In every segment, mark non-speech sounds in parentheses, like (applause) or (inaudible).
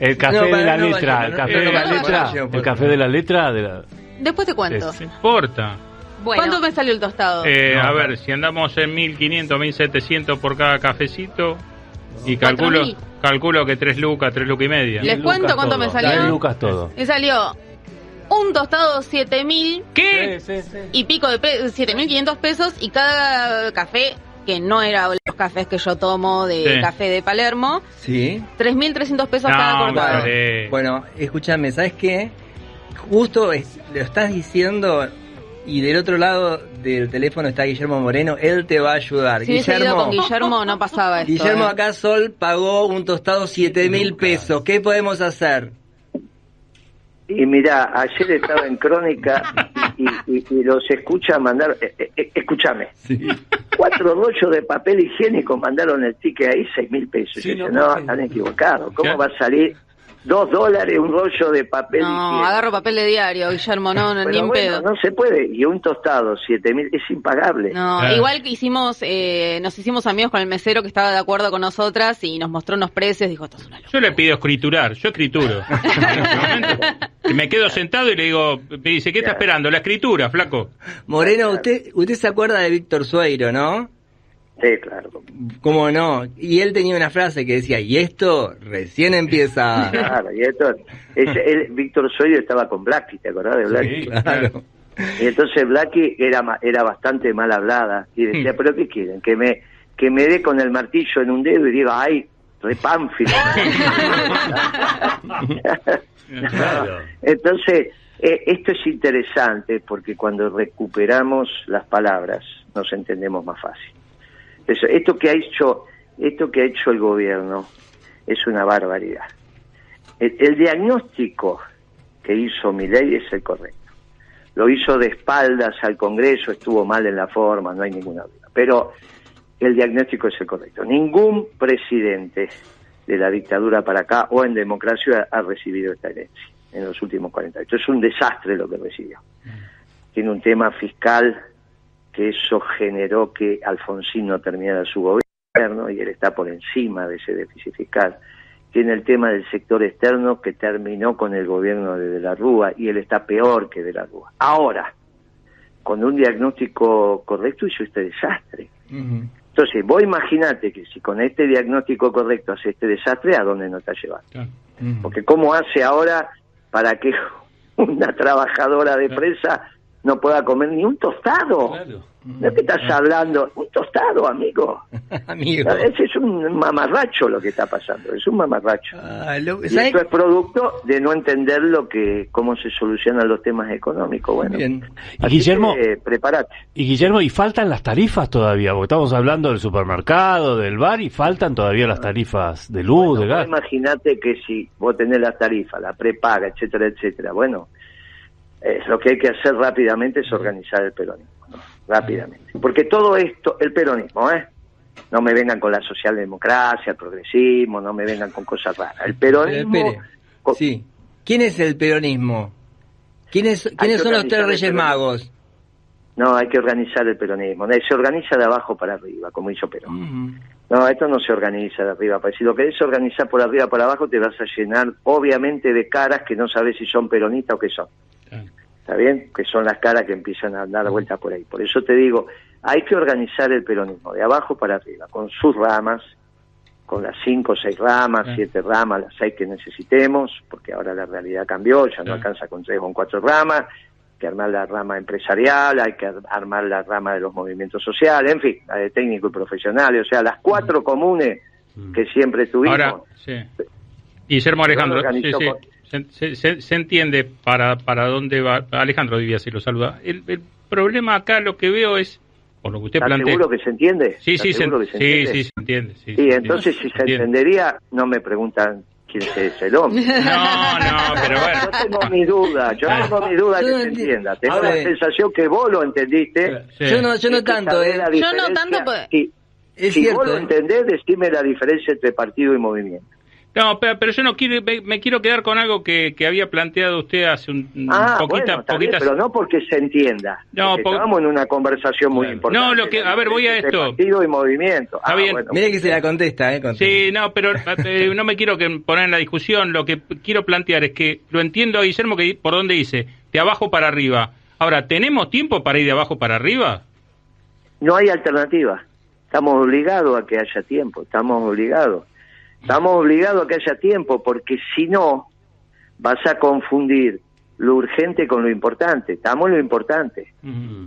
El café No, de la no letra, vaya, el café no, de no la letra, el café de la letra de la... Después te cuento. Es- No importa. Bueno, ¿Cuánto me salió el tostado? Eh, No, a no. ver, si andamos en 1500, 1700 por cada cafecito y calculo 4000. calculo que 3 lucas, 3 lucas y media. Les cuento cuánto me salió. Dale, Lucas todo. Me salió un tostado 7000 ¿Qué? Sí, sí, sí. y pico de pe 7500 pesos y cada café que no era los cafés que yo tomo de Sí. café de Palermo, Sí. 3300 pesos cada cortado. Bueno, escúchame, ¿sabes qué? Justo es- lo estás diciendo y del otro lado del teléfono está Guillermo Moreno, él te va a ayudar. Si hubiese ido Guillermo, con Guillermo no pasaba esto. Guillermo eh. acá Sol pagó un tostado 7 mil pesos. ¿Qué podemos hacer? Y mira, ayer estaba en Crónica (laughs) y, y- y los escucha mandar, eh, eh, eh, escúchame, cuatro rollos de papel higiénico mandaron el ticket ahí, seis mil pesos. Sí, Y yo, no, están equivocados. ¿Cómo va a salir dos dólares un rollo de papel No, higiénico? agarro papel de diario, Guillermo, no, no, ni en bueno, pedo. no se puede. Y un tostado, siete mil, es impagable. No, Claro. igual que hicimos, eh, nos hicimos amigos con el mesero que estaba de acuerdo con nosotras y nos mostró unos precios, dijo, esto es una locura. Yo le pido escriturar, yo escrituro. (laughs) Me quedo sentado y le digo, me dice, ¿qué está Claro. esperando? La escritura, flaco. Moreno, usted, usted se acuerda de Víctor Sueiro, ¿no? Sí, claro. ¿Cómo no? Y él tenía una frase que decía, y esto recién empieza. (laughs) Claro, y esto, él- Víctor Soyo estaba con Blackie, ¿te acordás de Blackie? Sí. claro. Y entonces Blackie era ma- era bastante mal hablada y decía, Hmm. pero ¿qué quieren? Que me que me dé con el martillo en un dedo y diga, ay, repánfilo. (laughs) Claro. Entonces, eh, esto es interesante porque cuando recuperamos las palabras nos entendemos más fácil. Eso- esto que ha hecho esto que ha hecho el gobierno es una barbaridad. El, el diagnóstico que hizo Milei es el correcto. Lo hizo de espaldas al Congreso, estuvo mal en la forma, no hay ninguna duda. Pero el diagnóstico es el correcto. Ningún presidente de la dictadura para acá o en democracia ha recibido esta herencia en los últimos 40 años. Es un desastre lo que recibió. Tiene un tema fiscal que eso generó que Alfonsín no terminara su gobierno y él está por encima de ese déficit fiscal. Tiene el tema del sector externo que terminó con el gobierno de De la Rúa y él está peor que De la Rúa. Ahora, con un diagnóstico correcto hizo este desastre. Entonces, vos imaginate que si con este diagnóstico correcto hace este desastre, ¿a dónde nos está llevando? Ujú. Porque ¿cómo hace ahora para que (laughs) una trabajadora de presa no pueda comer ni un tostado? Claro. ¿De qué estás hablando? Un tostado, amigo. (laughs) Amigo. Ese es un mamarracho lo que está pasando, es un mamarracho. Ah, lo- Y esto es producto de no entender lo que cómo se solucionan los temas económicos. Bueno, Bien. Y Guillermo, eh, prepárate. y Guillermo, y faltan las tarifas todavía, porque estamos hablando del supermercado, del bar, y faltan todavía las tarifas de luz, de gas. Imagínate que si vos tenés las tarifas, la prepaga, etcétera, etcétera, bueno, eh, lo que hay que hacer rápidamente es organizar el peronismo, ¿no? rápidamente. Porque todo esto, el peronismo, ¿eh? No me vengan con la socialdemocracia, el progresismo, no me vengan con cosas raras. El peronismo... Sí. ¿Quién es el peronismo? ¿Quiénes, ¿quiénes que son los tres reyes magos? No, hay que organizar el peronismo. Se organiza de abajo para arriba, como hizo Perón. No, esto no se organiza de arriba para Si lo querés organizar por arriba para abajo, te vas a llenar, obviamente, de caras que no sabes si son peronistas o qué son. ¿Está bien? Que son las caras que empiezan a dar vueltas por ahí. Por eso te digo, hay que organizar el peronismo de abajo para arriba, con sus ramas, con las cinco o seis ramas, siete ramas, las seis que necesitemos, porque ahora la realidad cambió, ya no alcanza con tres o con cuatro ramas, hay que armar la rama empresarial, hay que ar- armar la rama de los movimientos sociales, en fin, la de técnico y profesional, o sea, las cuatro comunes que siempre tuvimos. Ahora, sí. Guillermo Alejandro, Yo lo sí, organizo sí. con- Se, se- se- se entiende para, para dónde va. Alejandro Vivía si lo saluda. El, el problema acá lo que veo es, por lo que usted ¿Estás plantea. seguro que se entiende? Sí, ¿Estás sí, se, seguro que sí, se entiende? sí, se entiende. Sí, Sí, se entiende. entonces si se entiende. entendería, no me preguntan quién es el hombre. (laughs) No, no, pero Yo bueno. tengo mi duda, yo tengo mi duda Yo que se enti- entienda. Tengo la sensación que vos lo entendiste. Sí. Yo no, yo no tanto, ¿eh? Yo no tanto, pues. Si, Es si cierto, vos lo ¿eh? entendés, decime la diferencia entre partido y movimiento. No, pero, pero yo no quiero, me, me quiero quedar con algo que, que había planteado usted hace un Ah, poquita, bueno, bien, pero no porque se entienda. No, porque po- estamos en una conversación muy Claro. importante. No, lo que- a ver, voy a De esto. Partido y movimiento. Está Ah, bien. bueno. Mire que se la contesta, ¿eh? contesta. Sí, no, pero eh, no me quiero que poner en la discusión. Lo que quiero plantear es que lo entiendo a Guillermo que por donde dice de abajo para arriba. Ahora, ¿tenemos tiempo para ir de abajo para arriba? No hay alternativa. Estamos obligados a que haya tiempo. Estamos obligados. Estamos obligados a que haya tiempo porque si no vas a confundir lo urgente con lo importante. Estamos en lo importante.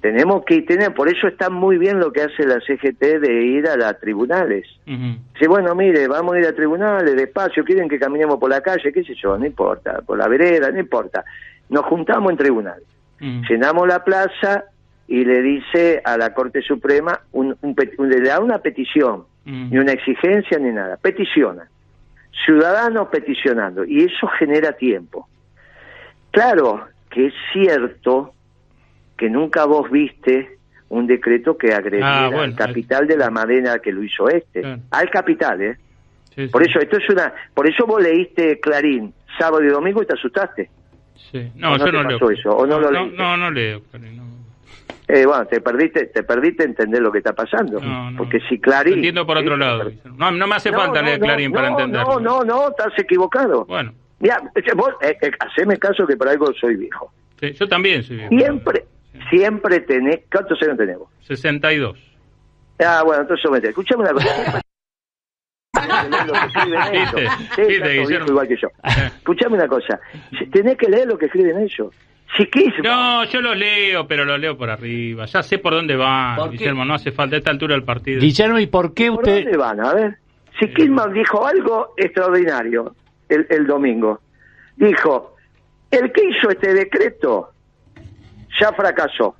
Tenemos que tener, por eso está muy bien lo que hace la CGT de ir a los tribunales. Dice, bueno, mire, vamos a ir a tribunales, despacio, quieren que caminemos por la calle, qué sé yo, no importa, por la vereda, no importa. Nos juntamos en tribunal, Ujú. llenamos la plaza y le dice a la Corte Suprema, un, un- le da una petición, Ujú. ni una exigencia ni nada, peticiona. Ciudadanos peticionando, y eso genera tiempo. Claro que es cierto que nunca vos viste un decreto que agrediera Ah, bueno, al capital de la manera que lo hizo este. Claro. Al capital, ¿eh? Sí, Por sí, eso, esto es una. Por eso vos leíste Clarín sábado y domingo y te asustaste. sí. No, ¿O no yo no leo. eso? ¿O no lo no, no, no leo. Clarín. Eh, bueno, te perdiste, te perdiste entender lo que está pasando. No, no. Porque si Clarín. Entiendo por otro Sí, lado. No, no me hace No, falta leer Clarín para no, entenderlo. No, no, no, estás equivocado. Bueno, Mira, vos, eh, eh, haceme caso que por algo soy viejo. sí, yo también soy viejo. Siempre, siempre tenés. ¿Cuántos años tenemos? 62. Ah, bueno, entonces somete. Escuchame una cosa. (laughs) Lo. Escuchame una cosa. Tenés que leer lo que escriben ellos. Si quis, No, yo los leo, pero los leo por arriba. Ya sé por dónde van, ¿Por? Guillermo. No hace falta a esta altura del partido. Guillermo, ¿y por qué ¿por usted...? dónde van? A ver. Si Kirchman dijo algo extraordinario el, el domingo. Dijo, el que hizo este decreto ya fracasó.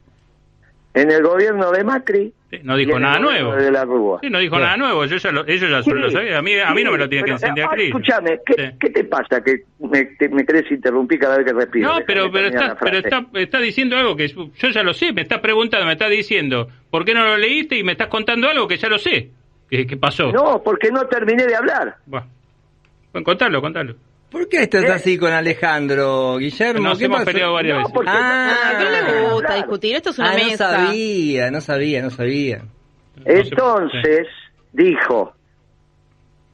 En el gobierno de Macri. Sí, no dijo nada nuevo. De la Rúa. Sí, no dijo Bien. nada nuevo. Yo ya lo, ellos ya Sí, lo sabían. A mí, a mí no me lo tiene que encender ah, Cris. Escúchame, ¿qué, Sí. qué te pasa que me, te- me querés interrumpir cada vez que respiro? No, pero, pero, está, pero está, está diciendo algo que yo ya lo sé. Me está preguntando, me está diciendo, ¿por qué no lo leíste? Y me estás contando algo que ya lo sé. ¿Qué, qué pasó? No, porque no terminé de hablar. Bueno, bueno, contalo, contalo. ¿Por qué estás ¿Eh? así con Alejandro, Guillermo? Nos ¿Qué hemos pasó? peleado varias No, veces. porque Ah, ¿A qué no le gusta discutir? Esto es una Ah, no mesa. sabía, no sabía, no sabía. No Entonces dijo,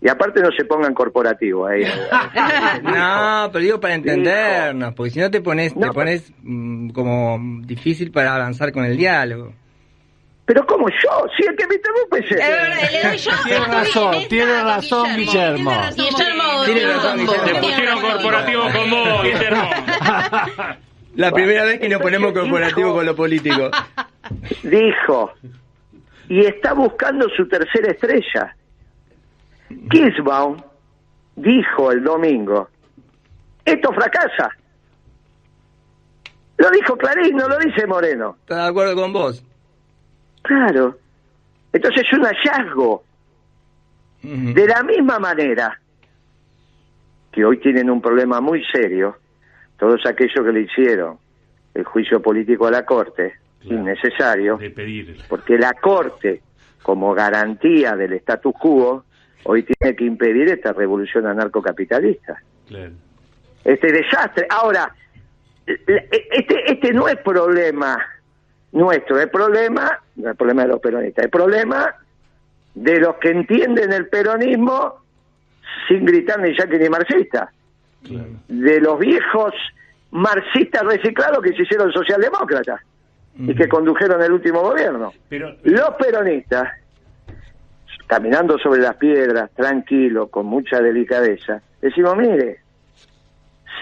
y aparte no se pongan corporativo ahí. (laughs) No, pero digo para entendernos, porque si no te pones, No, te pones mm, como difícil para avanzar con el diálogo. Pero como yo, si el que me interrumpe es él. Es verdad, le doy yo. Tiene razón, tiene razón, Guillermo. Guillermo, Tiene razón, Guillermo. Te pusieron corporativo con vos, (laughs) Guillermo. (laughs) La primera vez que nos ponemos corporativo con lo político. (laughs) Dijo, y está buscando su tercera estrella. Kirschbaum dijo el domingo, esto fracasa. Lo dijo Clarín, no lo dice Moreno. ¿Estás de acuerdo con vos? Claro. Entonces es un hallazgo. De la misma manera que hoy tienen un problema muy serio, todos aquellos que le hicieron el juicio político a la Corte, Claro. innecesario, porque la Corte, como garantía del status quo, hoy tiene que impedir esta revolución anarcocapitalista. Claro. Este desastre. Ahora, este, este no es problema nuestro, es problema, no es problema de los peronistas, es problema de los que entienden el peronismo sin gritar ni yaque ni marxista, Claro. de los viejos marxistas reciclados que se hicieron socialdemócratas y que condujeron el último gobierno. Pero, Los peronistas, caminando sobre las piedras, tranquilo, con mucha delicadeza, decimos, mire,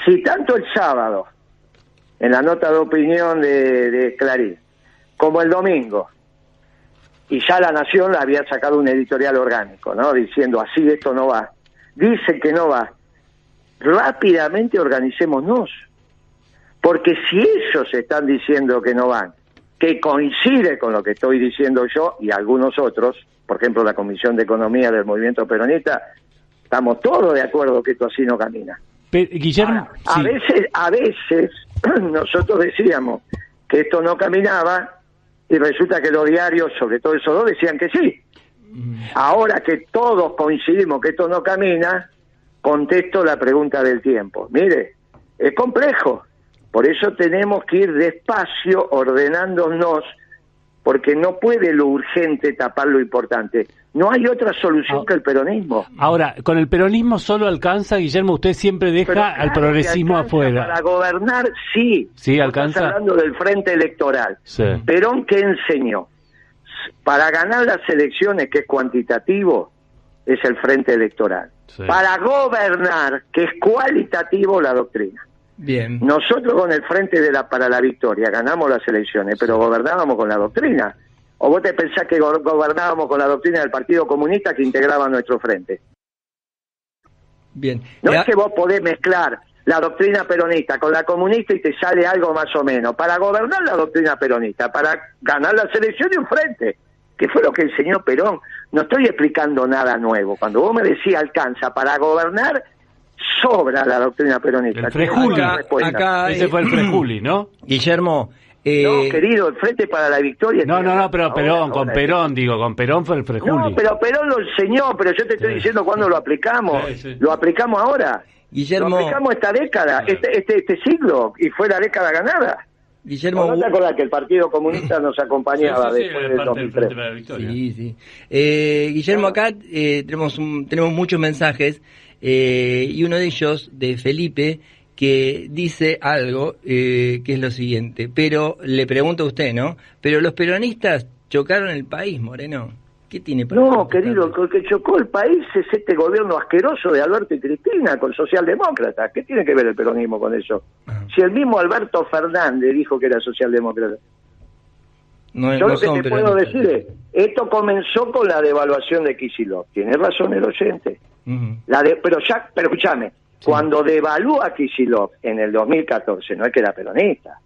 si tanto el sábado, en la nota de opinión de, de Clarín, como el domingo, y ya la Nación le había sacado un editorial orgánico, ¿no? Diciendo, así esto no va. Dice que no va. Rápidamente organicémonos. Porque si ellos están diciendo que no van, que coincide con lo que estoy diciendo yo y algunos otros, por ejemplo la Comisión de Economía del Movimiento Peronista, estamos todos de acuerdo que esto así no camina. pe- Guillermo, A sí. veces, a veces (clears throat) nosotros decíamos que esto no caminaba y resulta que los diarios, sobre todo esos dos, decían que sí. Ahora que todos coincidimos que esto no camina, contesto la pregunta del tiempo. Mire, es complejo. Por eso tenemos que ir despacio, ordenándonos, porque no puede lo urgente tapar lo importante. No hay otra solución Ah. que el peronismo. Ahora, con el peronismo solo alcanza, Guillermo, usted siempre deja Pero al progresismo afuera. Para gobernar, sí. Sí, alcanza. Estás hablando del frente electoral. Sí. Perón, ¿qué enseñó? Para ganar las elecciones, que es cuantitativo, es el frente electoral. Sí. Para gobernar, que es cualitativo, la doctrina. Bien. Nosotros con el frente de la para la victoria ganamos las elecciones, pero gobernábamos con la doctrina. ¿O vos te pensás que go- gobernábamos con la doctrina del Partido Comunista que integraba nuestro frente? Bien. No Eh, es que vos podés mezclar la doctrina peronista con la comunista y te sale algo más o menos. Para gobernar la doctrina peronista, para ganar las elecciones un frente, que fue lo que enseñó Perón. No estoy explicando nada nuevo. Cuando vos me decís alcanza para gobernar, sobra la doctrina peronista. El Frejuli. Acá- Ese fue el Frejuli, ¿no? Guillermo, eh, No, querido, el Frente para la Victoria. No, no, no, pero Ahora, Perón, con ahora. Perón, digo, con Perón fue el Frejuli. No, pero Perón lo enseñó, pero yo te estoy Sí. diciendo cuándo lo aplicamos. Sí, sí. Lo aplicamos ahora. Guillermo, Lo aplicamos esta década, este, este, este siglo, y fue la década ganada. Guillermo, ¿No te acordás que el Partido Comunista nos (laughs) acompañaba Sí, sí, sí, después del parte del 2003? Frente para la Victoria. Sí, sí. Eh, Guillermo, acá eh, tenemos, un- tenemos muchos mensajes eh, y uno de ellos, de Felipe, que dice algo eh, que es lo siguiente, pero le pregunto a usted, ¿no? Pero los peronistas chocaron el país, Moreno. ¿Qué tiene para No, querido, el que chocó el país es este gobierno asqueroso de Alberto y Cristina con socialdemócratas. ¿Qué tiene que ver el peronismo con eso? Ah. Si el mismo Alberto Fernández dijo que era socialdemócrata. No, Yo no lo que te puedo decir es, esto comenzó con la devaluación de Kicillof. Tiene razón el oyente. La de, pero ya, pero escúchame, cuando devalúa Kicillof en el 2014, no es que era peronista,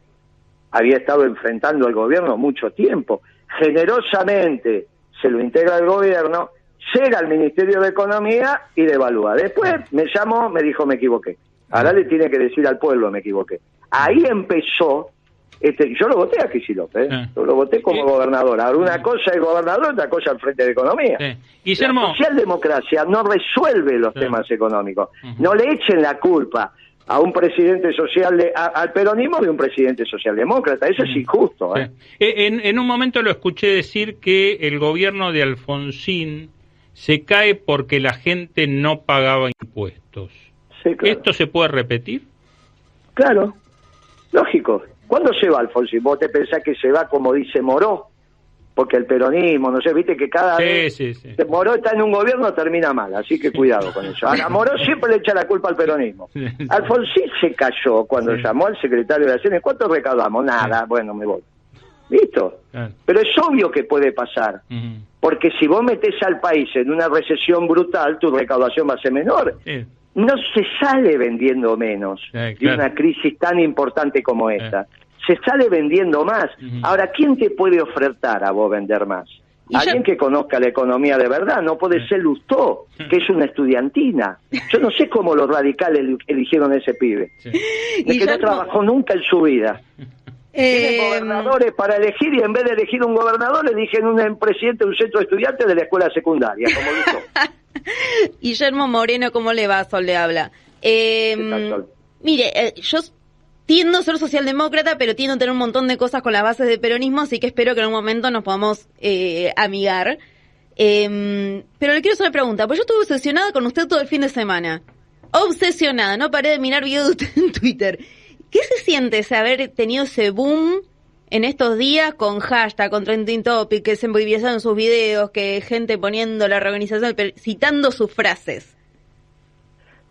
había estado enfrentando al gobierno mucho tiempo, generosamente se lo integra al gobierno, llega al Ministerio de Economía y devalúa. Después me llamó, me dijo me equivoqué. Ahora le tiene que decir al pueblo me equivoqué. Ahí empezó, este, yo lo voté a Kicillof, ¿eh? Sí. yo lo voté como gobernador. Ahora una cosa es gobernador, otra cosa al frente de Economía. Sí. Guillermo, La socialdemocracia no resuelve los Sí. temas económicos. No le echen la culpa a un presidente social de, a- al peronismo de un presidente socialdemócrata. Eso es injusto. ¿eh? Sí. Eh, En, en un momento lo escuché decir que el gobierno de Alfonsín se cae porque la gente no pagaba impuestos. Claro. ¿Esto se puede repetir? Claro, lógico. ¿Cuándo se va Alfonsín? ¿Vos te pensás que se va como dice Moró? Porque el peronismo, no sé, viste que cada Sí, vez sí, sí. Moró está en un gobierno termina mal, así que cuidado con eso. A Moró siempre le echa la culpa al peronismo. Sí. Alfonsín se cayó cuando llamó al secretario de Hacienda. ¿Cuánto recaudamos? Nada, bueno, me voy. ¿Listo? Pero es obvio que puede pasar. Porque si vos metés al país en una recesión brutal, tu recaudación va a ser menor. Sí. No se sale vendiendo menos de una crisis tan importante como esta. Se sale vendiendo más. Ahora, ¿quién te puede ofertar a vos vender más? Alguien que conozca la economía de verdad, no puede ser Lustó, que es una estudiantina. Yo no sé cómo los radicales eli- eligieron a ese pibe. Sí. Es que no trabajó nunca en su vida. Tienen eh, gobernadores para elegir y en vez de elegir un gobernador eligen un presidente de un centro de estudiantes de la escuela secundaria, como dijo. (laughs) (laughs) Guillermo Moreno, ¿cómo le va? Sol le habla. Eh, ¿Qué tal, Sol? Mire, eh, yo tiendo a ser socialdemócrata, pero tiendo a tener un montón de cosas con las bases de peronismo, así que espero que en un momento nos podamos eh, amigar. Eh, pero le quiero hacer una pregunta, pues yo estuve obsesionada con usted todo el fin de semana. Obsesionada, no paré de mirar videos de usted en Twitter. ¿Qué se siente ese haber tenido ese boom en estos días con hashtag, con trending topic, que se envidiaron sus videos, que gente poniendo la reorganización, citando sus frases?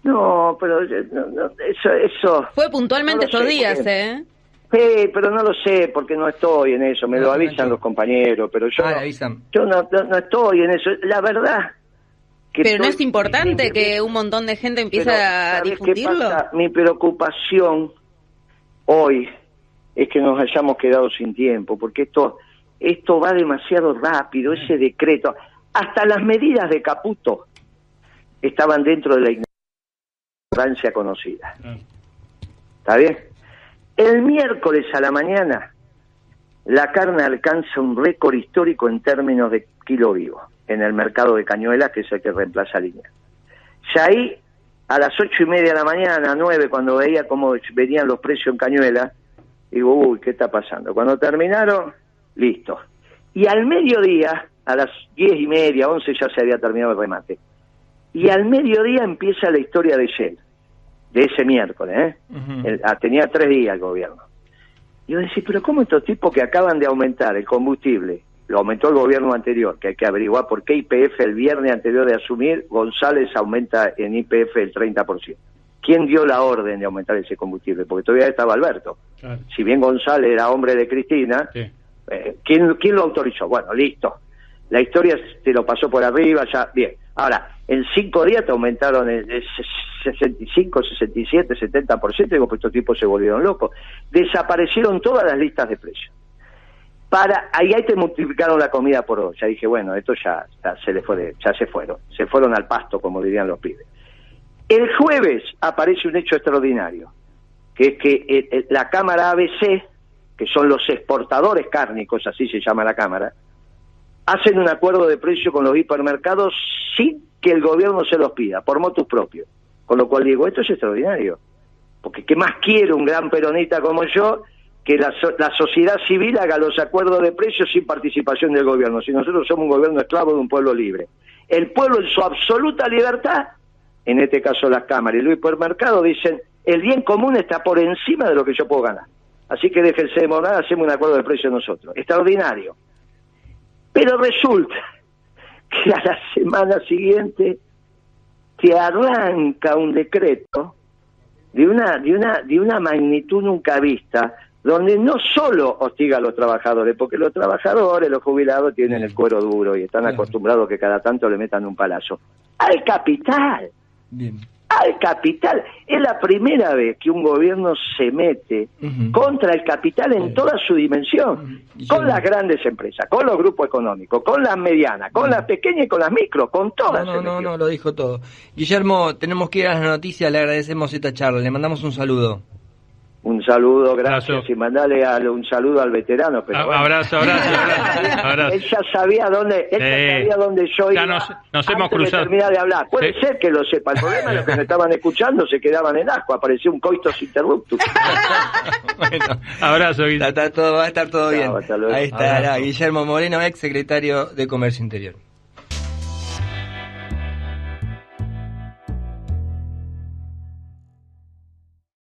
No, pero no, no, eso, eso. Fue puntualmente No estos sé, días, porque- ¿eh? Sí, pero no lo sé porque no estoy en eso. Me No, lo avisan no. los compañeros, pero yo, Ah, avisan. yo no, no, no estoy en eso. La verdad. Que Pero no es importante que un montón de gente empiece pero, a ¿sabés qué difundirlo. pasa? Mi preocupación hoy es que nos hayamos quedado sin tiempo, porque esto, esto va demasiado rápido, ese decreto. Hasta las medidas de Caputo estaban dentro de la ignorancia conocida. ¿Está bien? El miércoles a la mañana, la carne alcanza un récord histórico en términos de kilo vivo en el mercado de cañuelas, que es el que reemplaza a línea. Ya ahí a las ocho y media de la mañana, nueve, cuando veía cómo venían los precios en Digo, uy, ¿qué está pasando? Cuando terminaron, listo. Y al mediodía, a las diez y media, once, ya se había terminado el remate. Y al mediodía empieza la historia de Shell, de ese miércoles, ¿eh? El- ah, tenía tres días el gobierno. Y yo decía, pero ¿cómo estos tipos que acaban de aumentar el combustible, lo aumentó el gobierno anterior, que hay que averiguar por qué IPF el viernes anterior de asumir, González aumenta en IPF el 30%? ¿Quién dio la orden de aumentar ese combustible? Porque todavía estaba Alberto. Claro. Si bien González era hombre de Cristina, Sí. eh, ¿quién, ¿quién lo autorizó? Bueno, listo. La historia te lo pasó por arriba, ya, bien. Ahora, en cinco días te aumentaron el, el 65, 67, 70%, digo, pues estos tipos se volvieron locos. Desaparecieron todas las listas de precios. Para, ahí, ahí te multiplicaron la comida por dos. Ya dije, bueno, esto ya, ya se le fue de- ya se fueron. Se fueron al pasto, como dirían los pibes. El jueves aparece un hecho extraordinario, que es que eh, eh, la Cámara ABC, que son los exportadores cárnicos, así se llama la Cámara, hacen un acuerdo de precio con los hipermercados sin que el gobierno se los pida, por motus propios. Con lo cual digo, esto es extraordinario. Porque ¿qué más quiere un gran peronista como yo que la, la sociedad civil haga los acuerdos de precios sin participación del gobierno? Si nosotros somos un gobierno esclavo de un pueblo libre. El pueblo en su absoluta libertad, en este caso las cámaras y los hipermercados, dicen, el bien común está por encima de lo que yo puedo ganar. Así que déjense de morar, hacemos un acuerdo de precios nosotros. Extraordinario. Pero resulta (laughs) que a la semana siguiente te arranca un decreto de una, de una, de una magnitud nunca vista, donde no solo hostiga a los trabajadores, porque los trabajadores, los jubilados, tienen el cuero duro y están acostumbrados que cada tanto le metan un palazo. Al capital, Bien. Al capital. Es la primera vez que un gobierno se mete contra el capital en toda su dimensión, con las grandes empresas, con los grupos económicos, con las medianas, con las pequeñas y con las micros, con todas. No, no, no, no, lo dijo todo. Guillermo, tenemos que ir a las noticias, le agradecemos esta charla, le mandamos un saludo. Un saludo, gracias, Abrazo. y mandale al- un saludo al veterano. Pero bueno. Abrazo, abrazo, abrazo. abrazo. Él ya sabía dónde, él ya sabía dónde yo Ya iba nos- nos hemos de cruzado. terminar de hablar. Puede Sí. ser que lo sepa. El problema es los que me estaban escuchando se quedaban en asco. Apareció un coitus interruptus. (laughs) bueno, Abrazo, Guille. está- está todo, va a estar todo Chao, bien. Ahí estará. Guillermo Moreno, ex secretario de Comercio Interior.